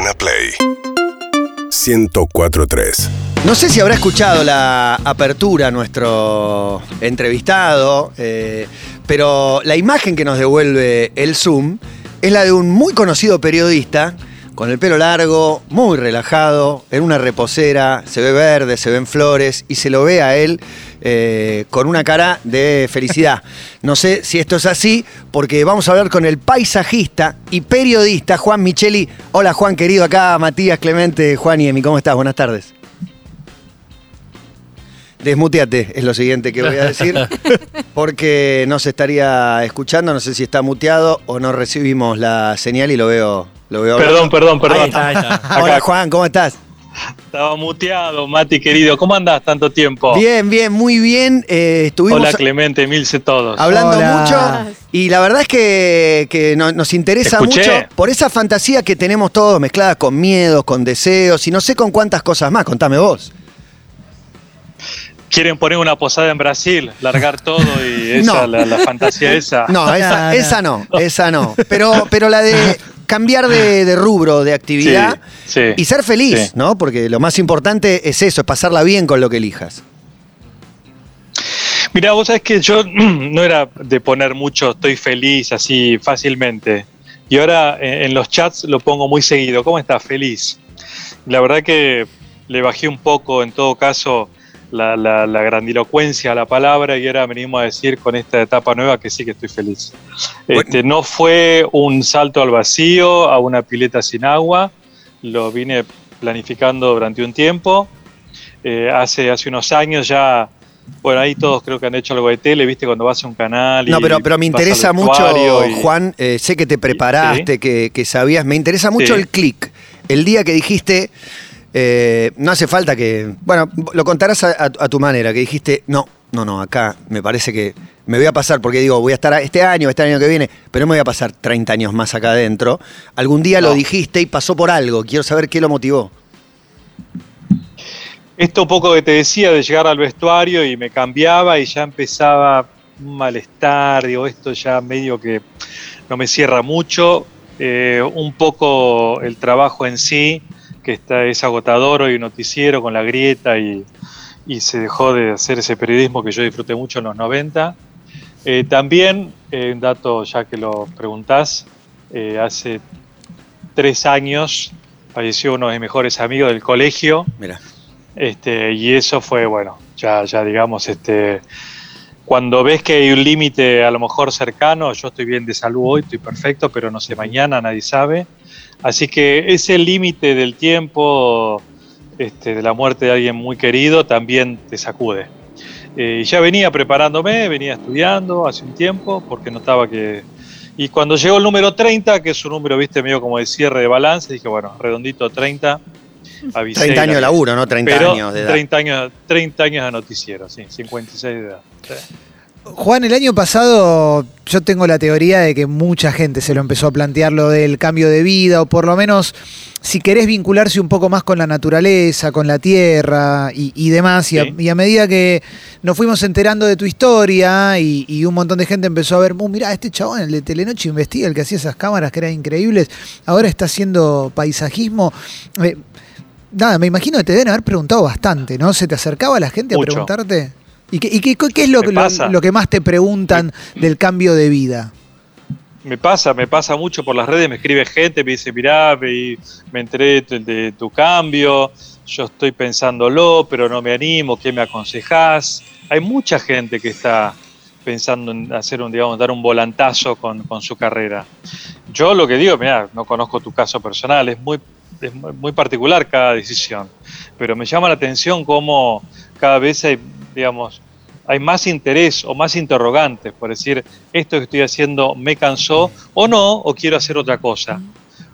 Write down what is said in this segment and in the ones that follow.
Urbana Play 1043. No sé si habrá escuchado la apertura nuestro entrevistado, eh, pero la imagen que nos devuelve el Zoom es la de un muy conocido periodista con el pelo largo, muy relajado, en una reposera, se ve verde, se ven flores y se lo ve a él eh, con una cara de felicidad. No sé si esto es así, porque vamos a hablar con el paisajista y periodista Juan Micheli. Hola Juan, querido, acá Matías Clemente, Juan y Emi, ¿cómo estás? Buenas tardes. Desmuteate, es lo siguiente que voy a decir, porque no se estaría escuchando, no sé si está muteado o no recibimos la señal y lo veo. Lo veo Perdón, perdón, perdón. Hola Juan, ¿cómo estás? Estaba muteado, Mati querido. ¿Cómo andás tanto tiempo? Bien, bien, muy bien. Eh, estuvimos Hola Clemente, milce todos. hablando Hola. mucho y la verdad es que, que no- nos interesa escuché. mucho por esa fantasía que tenemos todos mezclada con miedos, con deseos y no sé con cuántas cosas más. Contame vos. Quieren poner una posada en Brasil, largar todo y esa, No. la, la fantasía esa. No, esa, esa no, esa no. Pero, pero la de cambiar de, de rubro, de actividad Sí, sí. y ser feliz, Sí. ¿no? Porque lo más importante es eso, es pasarla bien con lo que elijas. Mira, vos sabés que yo no era de poner mucho estoy feliz así fácilmente. Y ahora en, en los chats lo pongo muy seguido. ¿Cómo estás? Feliz. La verdad que le bajé un poco, en todo caso, la, la- la grandilocuencia a la palabra y ahora venimos a decir con esta etapa nueva que sí que estoy feliz. Bueno. Este, no fue un salto al vacío, a una pileta sin agua. Lo vine planificando durante un tiempo. Eh, hace, hace unos años ya bueno, ahí todos creo que han hecho algo de tele, viste, cuando vas a un canal. Y No, pero, pero me interesa mucho, y- Juan, eh, sé que te preparaste, que, que sabías, me interesa mucho Sí. el clic. El día que dijiste, eh, no hace falta que, bueno, lo contarás a, a- a tu manera, que dijiste, no, no, no, acá me parece que me voy a pasar, porque digo, voy a estar este año, este año que viene, pero no me voy a pasar 30 años más acá adentro. Algún día lo dijiste y pasó por algo, quiero saber qué lo motivó. Esto poco que te decía de llegar al vestuario y me cambiaba y ya empezaba un malestar, digo, esto ya medio que no me cierra mucho. Eh, un poco el trabajo en sí, que está, es agotador hoy noticiero con la grieta y, y se dejó de hacer ese periodismo que yo disfruté mucho en los 90. Eh, también, eh, un dato ya que lo preguntás, eh, hace tres años falleció uno de mis mejores amigos del colegio, Mira, este, y eso fue, bueno, ya, ya digamos, este, cuando ves que hay un límite a lo mejor cercano, yo estoy bien de salud hoy, estoy perfecto, pero no sé, mañana nadie sabe. Así que ese límite del tiempo, este, de la muerte de alguien muy querido, también te sacude. Eh, y ya venía preparándome, venía estudiando hace un tiempo, porque notaba que... Y cuando llegó el número 30, que es un número, viste, medio como de cierre de balance, dije, bueno, redondito 30, avisé 30 y años de la- laburo, ¿no? 30 pero años de edad. 30 años, 30 años de noticiero, sí, 56 de edad. Sí. Juan, el año pasado yo tengo la teoría de que mucha gente se lo empezó a plantear lo del cambio de vida, o por lo menos si querés vincularse un poco más con la naturaleza, con la tierra y, y demás, y, a, Sí. y a medida que nos fuimos enterando de tu historia y, y un montón de gente empezó a ver, "Uh, mirá, este chabón, el de Telenoche Investiga, el que hacía esas cámaras que eran increíbles, ahora está haciendo paisajismo. Eh, nada, me imagino que te deben haber preguntado bastante, ¿no? ¿Se te acercaba la gente Mucho. a preguntarte? ¿Y qué, y qué- qué es lo, lo- lo que más te preguntan del cambio de vida? Me pasa, me pasa mucho por las redes, me escribe gente, me dice, mirá, me, me enteré de, de tu cambio, yo estoy pensándolo, pero no me animo, ¿qué me aconsejás? Hay mucha gente que está pensando en hacer un, digamos, dar un volantazo con, con su carrera. Yo lo que digo, mira, no conozco tu caso personal, es muy, es muy particular cada decisión, pero me llama la atención cómo cada vez hay, digamos, hay más interés o más interrogantes por decir, esto que estoy haciendo me cansó o no, o quiero hacer otra cosa.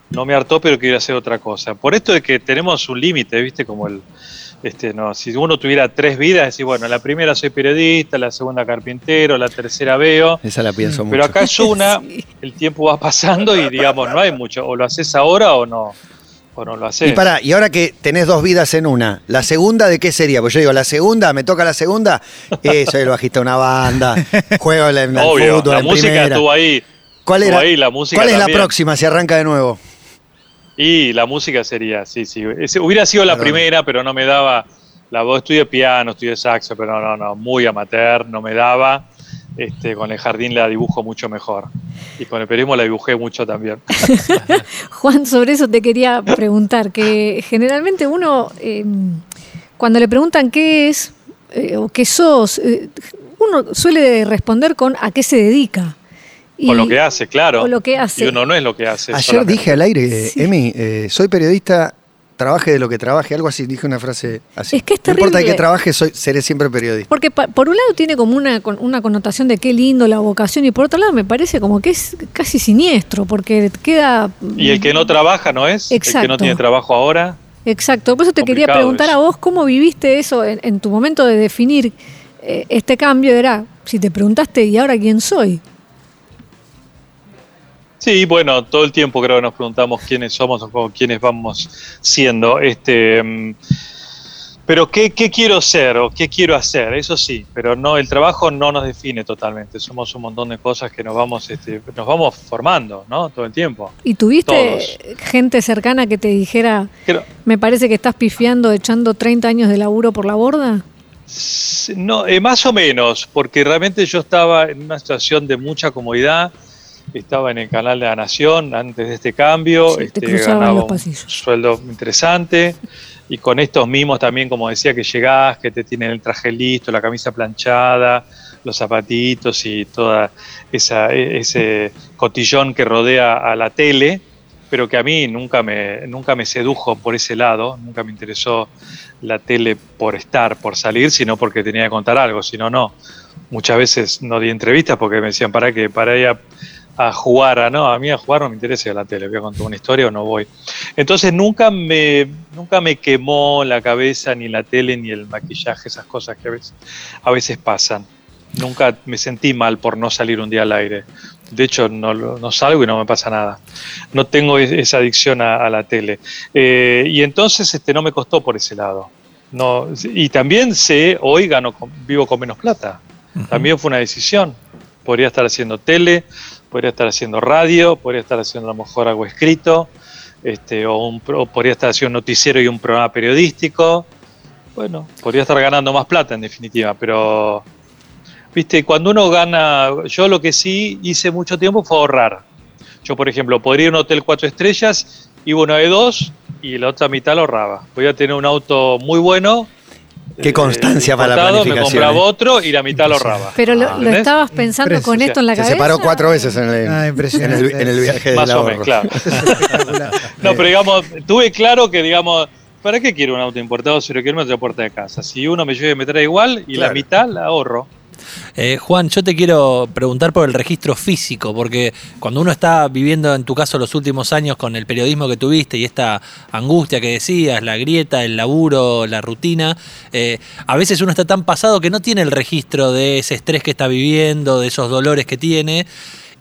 No me hartó, pero quiero hacer otra cosa. Por esto de que tenemos un límite, ¿viste? Como el, este, no, si uno tuviera tres vidas, decir, bueno, la primera soy periodista, la segunda carpintero, la tercera veo, Esa la pienso mucho. pero acá es una, el tiempo va pasando y digamos, no hay mucho, o lo haces ahora o no, o no lo haces. Y para, y ahora que tenés dos vidas en una, ¿la segunda de qué sería? Pues yo digo, la segunda, me toca la segunda, eh, soy el bajista de una banda, juego en el Obvio, fútbol la en música primera. estuvo ahí. ¿Cuál, era, ahí, la música ¿Cuál es la próxima si arranca de nuevo? Y la música sería, sí, sí. Ese- hubiera sido la Perdón. primera, pero no me daba. La voz, estudié piano, estudié saxo, pero no, no, no, muy amateur, no me daba. Este, con el jardín la dibujo mucho mejor. Y con el periodismo la dibujé mucho también. Juan, sobre eso te quería preguntar, que generalmente uno, eh, cuando le preguntan qué es eh, o qué sos, eh, uno suele responder con a qué se dedica. Y- o lo que hace, claro. o lo que hace. Y uno no es lo que hace. Ayer solamente. dije al aire, Sí. Emi, eh, soy periodista, trabaje de lo que trabaje, algo así, dije una frase así. Es que es no importa de terrible. qué trabaje, soy, seré siempre periodista. Porque pa- por un lado tiene como una, con- una connotación de qué lindo la vocación y por otro lado me parece como que es casi siniestro porque queda... Y el que no trabaja no es. El que Exacto. no tiene trabajo ahora. Exacto, por eso te quería preguntar a vos cómo viviste eso en, en tu momento de definir eh, este cambio, era si te preguntaste ¿y ahora quién soy? Sí, bueno, todo el tiempo creo que nos preguntamos quiénes somos o quiénes vamos siendo. Este, mm, pero ¿qué, qué quiero ser o qué quiero hacer? Eso sí, pero no, el trabajo no nos define totalmente. Somos un montón de cosas que nos vamos, este, nos vamos formando, ¿no? Todo el tiempo. ¿Y tuviste Todos. gente cercana que te dijera, Creo- me parece que estás pifiando echando 30 años de laburo por la borda? No, eh, más o menos, porque realmente yo estaba en una situación de mucha comodidad. Estaba en el canal de la Nación antes de este cambio. Sí, este, ganaba un sueldo interesante. Y con estos mimos también, como decía, que llegás, que te tienen el traje listo, la camisa planchada, los zapatitos y toda esa, e- ese cotillón que rodea a la tele, pero que a mí nunca me, nunca me sedujo por ese lado, nunca me interesó la tele por estar, por salir, sino porque tenía que contar algo, si no, no. Muchas veces no di entrevistas porque me decían, ¿para qué? Para ir a, jugar, a, no, a mí a jugar no me interesa la tele, voy a contar una historia o no voy. Entonces nunca me, nunca me quemó la cabeza ni la tele ni el maquillaje, esas cosas que a veces, a veces pasan. Nunca me sentí mal por no salir un día al aire. De hecho, no, no salgo y no me pasa nada. No tengo es- esa adicción a, a la tele. Eh, y entonces este, no me costó por ese lado. No, y también sé, hoy gano, vivo con menos plata. También fue una decisión. Podría estar haciendo tele, podría estar haciendo radio, podría estar haciendo a lo mejor algo escrito, este, o, un pro- podría estar haciendo un noticiero y un programa periodístico. Bueno, podría estar ganando más plata en definitiva, pero viste, cuando uno gana, yo lo que sí hice mucho tiempo fue ahorrar. Yo, por ejemplo, podría ir a un hotel cuatro estrellas, iba uno de dos y la otra mitad lo ahorraba. Voy a tener un auto muy bueno. Qué constancia para la importado, Me planificación, compraba eh. otro y la mitad lo ahorraba. Pero lo, Ah, estabas pensando con esto en la Se cabeza. separó cuatro veces en el, Ah, en el, en el viaje del Más o menos, claro. No, pero digamos, tuve claro que, digamos, ¿para qué quiero un auto importado si lo quiero en otra puerta de casa? Si uno me lleve me trae igual y Claro. la mitad la ahorro. Eh, Juan, yo te quiero preguntar por el registro físico, porque cuando uno está viviendo, en tu caso, los últimos años con el periodismo que tuviste y esta angustia que decías, la grieta, el laburo, la rutina, eh, a veces uno está tan pasado que no tiene el registro de ese estrés que está viviendo, de esos dolores que tiene.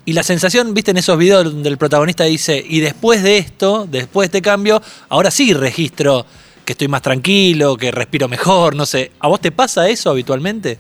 Y la sensación, viste, en esos videos donde el protagonista dice, y después de esto, después de este cambio, ahora sí registro que estoy más tranquilo, que respiro mejor, no sé. ¿A vos te pasa eso habitualmente?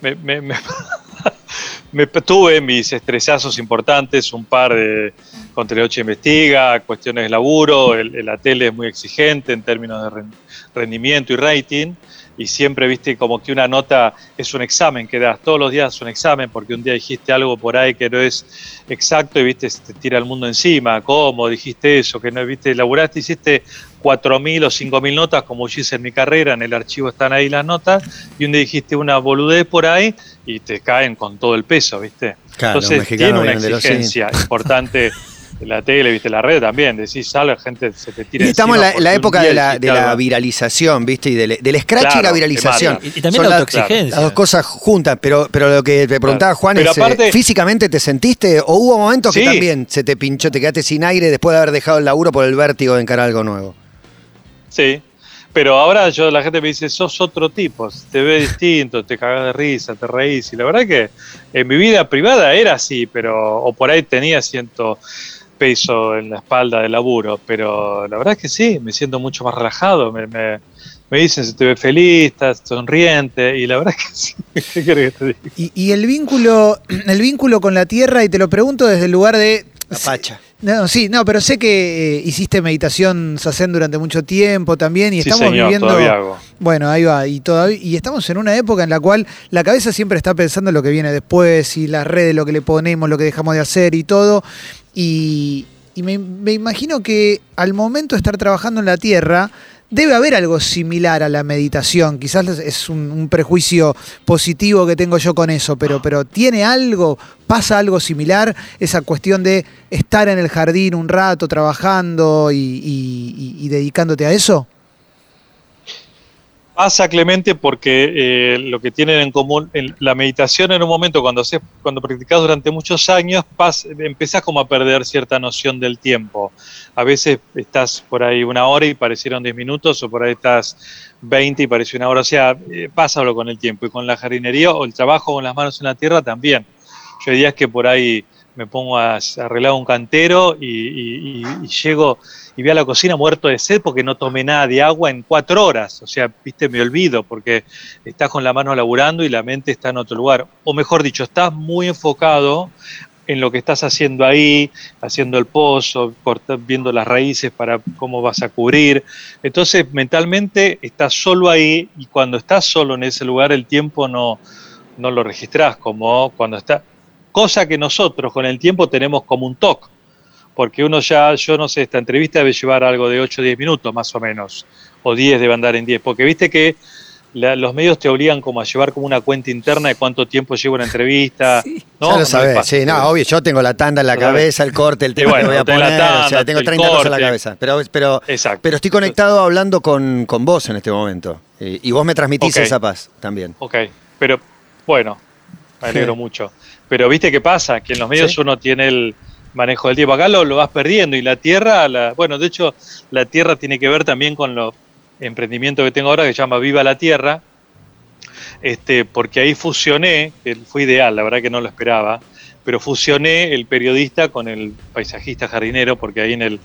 Me, me- tuve mis estresazos importantes, un par de con Teleoche Investiga, cuestiones de laburo, la tele es muy exigente en términos de ren- rendimiento y rating, y siempre viste como que una nota es un examen que das, todos los días es un examen, porque un día dijiste algo por ahí que no es exacto y viste, se te tira el mundo encima, ¿cómo dijiste eso? Que no viste, laburaste, hiciste 4.000 o 5.000 notas como yo hice en mi carrera, en el archivo están ahí las notas, y un día dijiste una boludez por ahí y te caen con todo el peso, ¿viste? Claro, Entonces tiene una exigencia importante la tele, viste, la red también, decís la gente se te tira Y estamos en la, época de la, de viralización, ¿viste? Y del, del scratch y la viralización. Y, y también Son la autoexigencia. Las dos cosas juntas, pero, pero lo que te preguntaba Claro. Juan Pero es, eh, aparte- ¿físicamente te sentiste o hubo momentos que también se te pinchó, te quedaste sin aire después de haber dejado el laburo por el vértigo de encarar algo nuevo? Sí, pero ahora yo la gente me dice, sos otro tipo, te ves distinto, te cagas de risa, te reís. Y la verdad que en mi vida privada era así, pero o por ahí tenía ciento peso en la espalda de laburo, pero la verdad es que sí, me siento mucho más relajado, me, me, me dicen, se te ve feliz, estás sonriente, y la verdad es que sí, ¿qué querés que te diga? Y, y el vínculo, el vínculo con la tierra, y te lo pregunto desde el lugar de La pacha. No, sí, no, pero sé que eh, hiciste meditación Sazen durante mucho tiempo también y Sí, estamos señor, viviendo. todavía hago. Bueno, ahí va, y todavía, y estamos en una época en la cual la cabeza siempre está pensando en lo que viene después, y las redes, lo que le ponemos, lo que dejamos de hacer y todo. Y, me, imagino que al momento de estar trabajando en la tierra, debe haber algo similar a la meditación. Quizás es un, prejuicio positivo que tengo yo con eso, pero, pero ¿tiene algo, pasa algo similar? Esa cuestión de estar en el jardín un rato trabajando y dedicándote a eso. Pasa, Clemente, porque eh, lo que tienen en común, en la meditación en un momento, cuando, haces, cuando practicas durante muchos años, pas, empezás como a perder cierta noción del tiempo. A veces estás por ahí una hora y parecieron 10 minutos, o por ahí estás 20 y pareció una hora. O sea, eh, pásalo con el tiempo. Y con la jardinería o el trabajo con las manos en la tierra también. Yo días que por ahí me pongo a arreglar un cantero y, llego y voy a la cocina muerto de sed porque no tomé nada de agua en cuatro horas. O sea, viste, me olvido porque estás con la mano laburando y la mente está en otro lugar. O mejor dicho, estás muy enfocado en lo que estás haciendo ahí, haciendo el pozo, corta- viendo las raíces para cómo vas a cubrir. Entonces, mentalmente estás solo ahí y cuando estás solo en ese lugar, el tiempo no, no lo registras como cuando está. Cosa que nosotros con el tiempo tenemos como un toque porque uno ya, yo no sé, esta entrevista debe llevar algo de 8 o 10 minutos más o menos, o 10 debe andar en 10, porque viste que la- los medios te obligan como a llevar como una cuenta interna de cuánto tiempo lleva una entrevista. Sí. ¿no? ya No lo sabés, fácil. sí, no, obvio, yo tengo la tanda en la cabeza, el corte, el tema bueno, que voy a tenés la poner, o sea, tanda, tengo el 30 cosas en la corte. cabeza. Pero, pero, Exacto. pero estoy conectado hablando con, con vos en este momento. Y, y vos me transmitís Ok. esa paz también. Ok, pero bueno, me alegro mucho. Pero viste qué pasa, que en los medios Sí. uno tiene el manejo del tiempo. Acá lo, lo vas perdiendo y la tierra, la, bueno, de hecho, la tierra tiene que ver también con los emprendimientos que tengo ahora que se llama Viva la Tierra, este, porque ahí fusioné, fue ideal, la verdad que no lo esperaba, pero fusioné el periodista con el paisajista jardinero, porque ahí en el,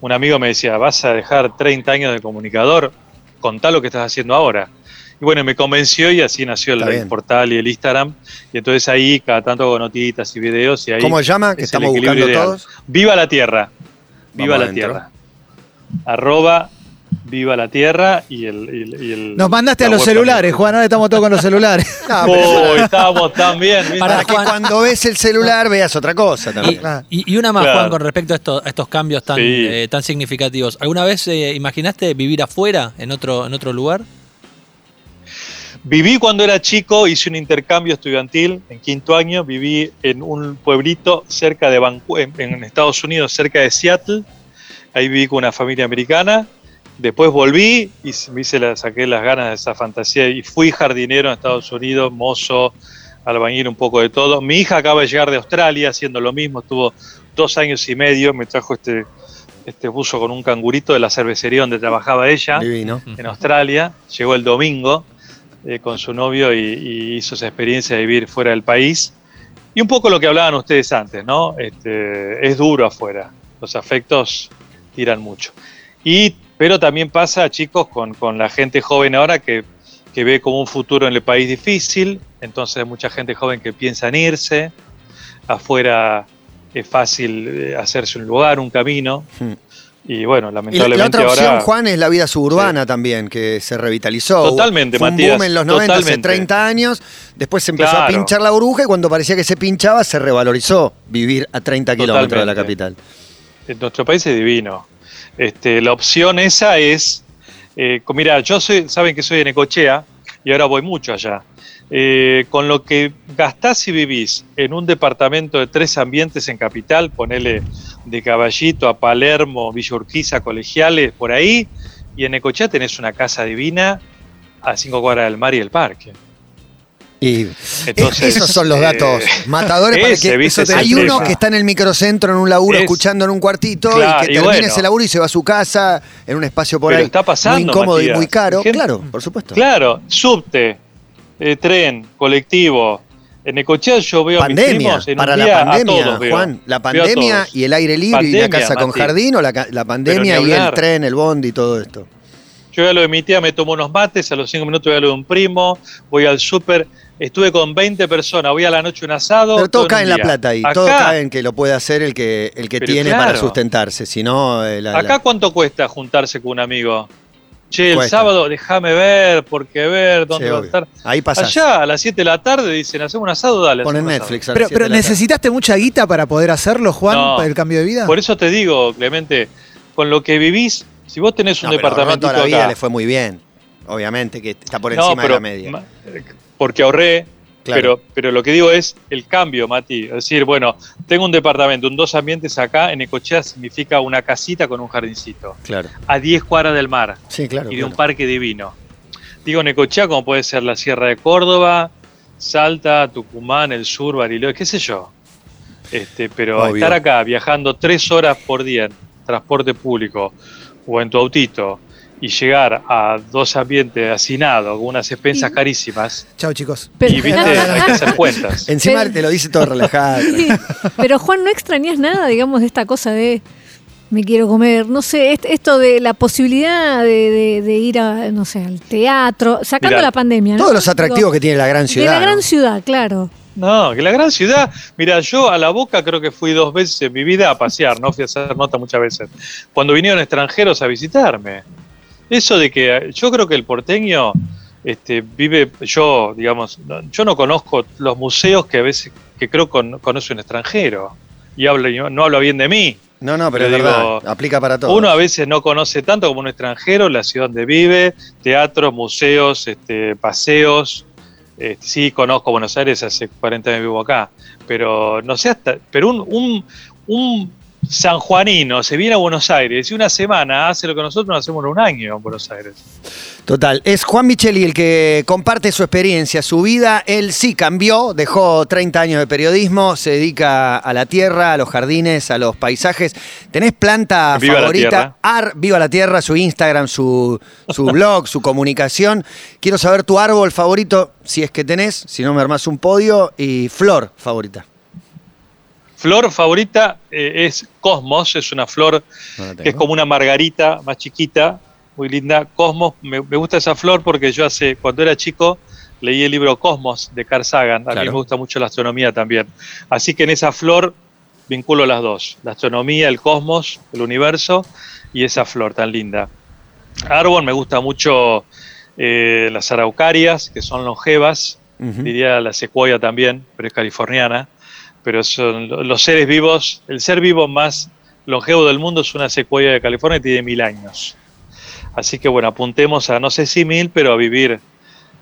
un amigo me decía, vas a dejar 30 años de comunicador, contá lo que estás haciendo ahora. Y bueno, me convenció y así nació el, bien. portal y el Instagram. Y entonces ahí cada tanto hago notitas y videos y ahí ¿Cómo se llama? Que es estamos buscando ideal. todos. Viva la Tierra. Viva Vamos la adentro. Tierra. Arroba Viva la Tierra y el... y el- y el- Nos mandaste a los celulares, también. Juan, ahora estamos todos con los celulares. No, Oh, estábamos tan bien. ¿viste? Para para que Juan. cuando ves el celular veas otra cosa Y, también. Y- y una más, Claro. Juan, con respecto a, esto- a estos cambios tan, Sí. eh, tan significativos. ¿Alguna vez eh, imaginaste vivir afuera, en otro, en otro lugar? Viví cuando era chico, hice un intercambio estudiantil en quinto año, viví en un pueblito cerca de Vancouver, en Estados Unidos, cerca de Seattle. Ahí viví con una familia americana. Después volví y me hice la, saqué las ganas de esa fantasía y fui jardinero en Estados Unidos, mozo, albañil, un poco de todo. Mi hija acaba de llegar de Australia haciendo lo mismo, estuvo dos años y medio, me trajo este, este buzo con un cangurito de la cervecería donde trabajaba ella Divino. en Australia, llegó el domingo eh, con su novio y, y hizo esa experiencia de vivir fuera del país. Y un poco lo que hablaban ustedes antes, ¿no? Este, es duro afuera, los afectos tiran mucho. Y, pero también pasa, chicos, con, con la gente joven ahora que, que ve como un futuro en el país difícil, entonces hay mucha gente joven que piensa en irse, afuera es fácil eh, hacerse un lugar, un camino, Hmm. Y bueno, Y la, lamentablemente la otra opción, ahora... Juan, es la vida suburbana también, que se revitalizó. Totalmente, Fue un Matías, boom en los 90, hace totalmente. 30 años. Después se empezó a pinchar la burbuja y cuando parecía que se pinchaba, se revalorizó vivir a 30 kilómetros de la capital. En nuestro país es divino. Este, la opción esa es, eh, mira, yo soy, saben que soy de Necochea y ahora voy mucho allá. Eh, con lo que gastás y vivís en un departamento de tres ambientes en capital, ponele de Caballito a Palermo, Villa Urquiza, Colegiales, por ahí, y en Necochea tenés una casa divina a cinco cuadras del mar y el parque. Y Entonces, esos son los eh, datos matadores para ese, que viste, ese hay uno que está en el microcentro en un laburo Es- escuchando en un cuartito Claro, y que termina bueno. ese laburo y se va a su casa en un espacio por Pero ahí está pasando, muy incómodo y muy caro. Gente- Claro, por supuesto. Claro, subte, eh, tren, colectivo. En Necochea yo veo a mis Pandemia, primos en para un la a pandemia, todos veo. Juan. La Veo a pandemia y el aire libre y la casa con Mati. jardín o la, la pandemia y el tren, el bondi y todo esto. Yo voy a lo de mi tía, me tomo unos mates, a los cinco minutos voy a lo de un primo, voy al súper. Estuve con 20 personas, voy a la noche a un asado. Pero todo en cae en la plata ahí. Acá, Todo cae en que lo puede hacer el que, el que tiene para sustentarse. Si no, eh, la- la- acá ¿cuánto cuesta juntarse con un amigo? Che, el Cuesta. sábado déjame ver, porque ver, dónde Sí, va a obvio. estar. Ahí pasás. Allá a las 7 de la tarde dicen, hacemos un asado, dale. Ponen hacemos un asado". Netflix. a las Pero, siete pero de la tarde. ¿necesitaste mucha guita para poder hacerlo, Juan, No. para el cambio de vida? Por eso te digo, Clemente, con lo que vivís, si vos tenés un No, pero ahorró departamento toda la vida acá, le fue muy bien. Obviamente que está por No, encima pero de la media. ma- porque ahorré, Claro. pero, pero lo que digo es el cambio, Mati. Es decir, bueno, tengo un departamento, un dos ambientes acá, en Ecochea significa una casita con un jardincito, Claro. a 10 cuadras del mar Sí, claro. y de un parque divino. Digo Necochea como puede ser la Sierra de Córdoba, Salta, Tucumán, el sur, Bariloche, qué sé yo. Este, pero Obvio. estar acá viajando tres horas por día en transporte público o en tu autito y llegar a dos ambientes hacinados con unas expensas Y- carísimas Chao, chicos. Pero, y viste, hay que hacer cuentas. Encima Pero- te lo dice todo relajado. Sí, pero Juan, ¿no extrañas nada, digamos, de esta cosa de me quiero comer? No sé, est- esto de la posibilidad de, de- de ir a, no sé, al teatro, sacando Mirá, la pandemia. ¿no? Todos los atractivos Digo, que tiene la gran ciudad. De la gran ¿no? ciudad, claro. No, que la gran ciudad, mira, yo a la boca creo que fui dos veces en mi vida a pasear, no fui a hacer nota muchas veces. Cuando vinieron extranjeros a visitarme. Eso de que yo creo que el porteño este, vive, yo, digamos, yo no conozco los museos que a veces, que creo con, conoce un extranjero. Y habla, y no, habla bien de mí. No, no, pero es Pero verdad. digo, Aplica para todo. Uno a veces no conoce tanto como un extranjero la ciudad donde vive, teatros, museos, este, paseos. Este, sí, conozco Buenos Aires, hace 40 años vivo acá, pero no sé hasta. Pero un, un, un sanjuanino se viene a Buenos Aires y una semana hace lo que nosotros no hacemos en un año en Buenos Aires. Total. Es Juan Micheli el que comparte su experiencia, su vida. Él sí cambió, dejó 30 años de periodismo, se dedica a la tierra, a los jardines, a los paisajes. ¿Tenés planta Viva favorita? Ar, Viva la Tierra, su Instagram, su, su blog, su comunicación. Quiero saber tu árbol favorito, si es que tenés, si no me armás un podio, y flor favorita. Flor favorita eh, es Cosmos, es una flor No que es como una margarita más chiquita, muy linda. Cosmos, me, me gusta esa flor porque yo hace, cuando era chico, leí el libro Cosmos de Carl Sagan. A mí Claro. me gusta mucho la astronomía también. Así que en esa flor vinculo las dos, la astronomía, el cosmos, el universo y esa flor tan linda. Árbol me gusta mucho eh, las araucarias, que son longevas, Ujú. diría la secuoya también, pero es californiana. Pero son lo- los seres vivos, el ser vivo más longevo del mundo es una secuoya de California que tiene mil años. Así que bueno, apuntemos a no sé si mil, pero a vivir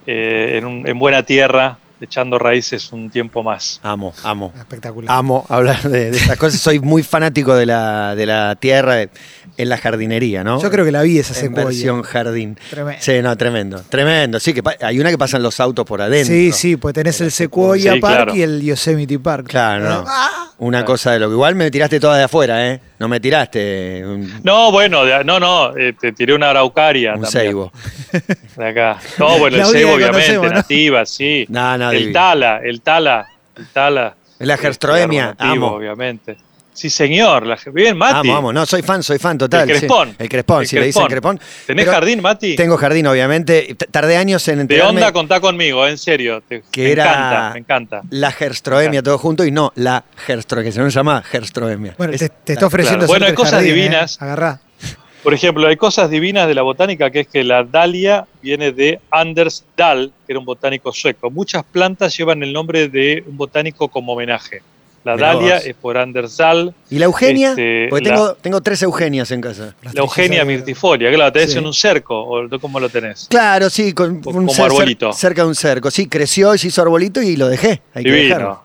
eh, en, un- en buena tierra, echando raíces un tiempo más. Amo, amo. Espectacular. Amo hablar de, de estas cosas. Soy muy fanático de la, de la tierra de- en la jardinería, ¿no? Yo creo que la vi esa en secuoya. versión jardín. Tremendo. Sí, no, tremendo. Tremendo. Sí, que hay una que pasan los autos por adentro. Sí, sí, pues tenés el Sequoia Sí, Park claro. y el Yosemite Park. Claro, no. Ah, Una Claro. cosa de lo que igual me tiraste toda de afuera, ¿eh? No me tiraste un, No, bueno, de- no, no, eh, te tiré una araucaria un también. ceibo. De acá. No, bueno, La el ceibo, obviamente, nativa, sí. No, no, el divino. tala, el tala, el tala. La gerstroemia, amo. Obviamente. Sí, señor. La, bien, Mati. Amo, amo. No, soy fan, soy fan total. El sí. crespón. El crespón, El si le dicen crespón. crespón. ¿Tenés Pero jardín, Mati? Tengo jardín, obviamente. T- Tardé años en de enterarme onda contá conmigo, en serio. Te- Que me era- encanta, me encanta. la gerstroemia todo junto y no la gerstroemia, que se nos llama gerstroemia. Bueno, Es- te, te está ofreciendo claro. Bueno, hay cosas jardín, ¿eh? divinas. Agarrá. Por ejemplo, hay cosas divinas de la botánica, que es que la dalia viene de Anders Dahl, que era un botánico sueco. Muchas plantas llevan el nombre de un botánico como homenaje. La Mirá dalia vos. es por Anders Dahl, ¿Y la Eugenia? Este, Porque la- tengo, tres Eugenias en casa. La Eugenia mirtifolia, la tenés Sí. en un cerco, o cómo lo tenés. Claro, sí, con Como un cer- arbolito. cerca de un cerco. Sí, creció y se hizo arbolito y lo dejé. Hay que dejarlo.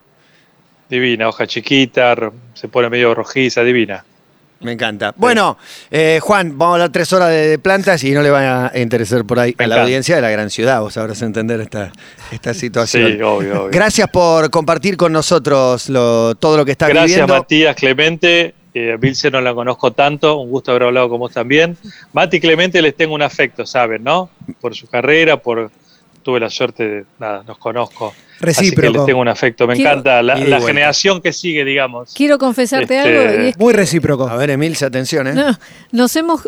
Divino. Divina, hoja chiquita, se pone medio rojiza, divina. Me encanta. Bueno, eh, Juan, vamos a hablar tres horas de, de plantas y no le va a interesar por ahí Me a la audiencia de la gran ciudad. Vos sabrás entender esta, esta situación. Sí, obvio, obvio. Gracias por compartir con nosotros lo- todo lo que estás Gracias, viviendo. Matías Clemente. Eh, Vilce no la conozco tanto, un gusto haber hablado con vos también. Mati Clemente les tengo un afecto, ¿saben, no? Por su carrera, por tuve la suerte de, nada, los conozco. Así que les Recíproco. tengo un afecto. Me Quiero- encanta la, generación que sigue, digamos. Quiero confesarte Este- algo y es Muy recíproco. A ver, Emilce, atención, ¿eh? No, nos hemos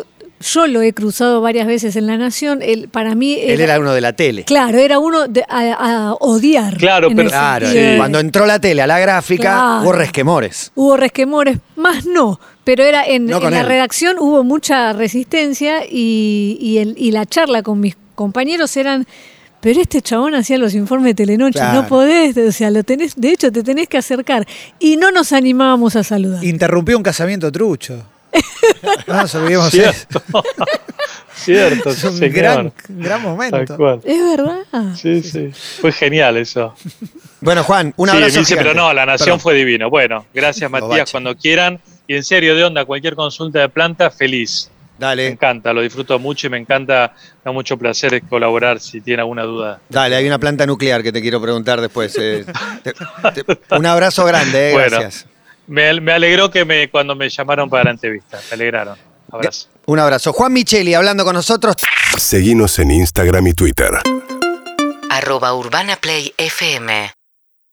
yo lo he cruzado varias veces en La Nación. Él, para mí. Él era uno de la tele. Claro, era uno de- a, a odiar. Claro, pero- Claro, cuando entró la tele a la gráfica, Claro. hubo resquemores. Hubo resquemores, más no, pero era en, No en con la redacción hubo mucha resistencia y, y, el- y la charla con mis compañeros eran, pero este chabón hacía los informes de Telenoche, Claro. no podés, o sea, lo tenés, de hecho te tenés que acercar. Y no nos animábamos a saludar. Interrumpió un casamiento trucho. No nos olvidemos. Cierto. Cierto, Es un señor. gran, gran Tal momento. cual. Es verdad. Sí, sí. Fue genial eso. Bueno, Juan, un sí, abrazo. me dice, pero no, la nación Perdón. fue divino. Bueno, gracias Matías, cuando quieran. Y en serio, de onda, cualquier consulta de planta, feliz. Me encanta, lo disfruto mucho y me encanta, me da mucho placer colaborar si tiene alguna duda. dale, hay una planta nuclear que te quiero preguntar después. eh. Te- te- un abrazo grande, eh, Bueno. gracias. Me, me alegró que me cuando me llamaron para la entrevista. Me alegraron. Abrazo. Un abrazo. Juan Micheli hablando con nosotros. Seguinos en Instagram y Twitter. arroba Urbana Play FM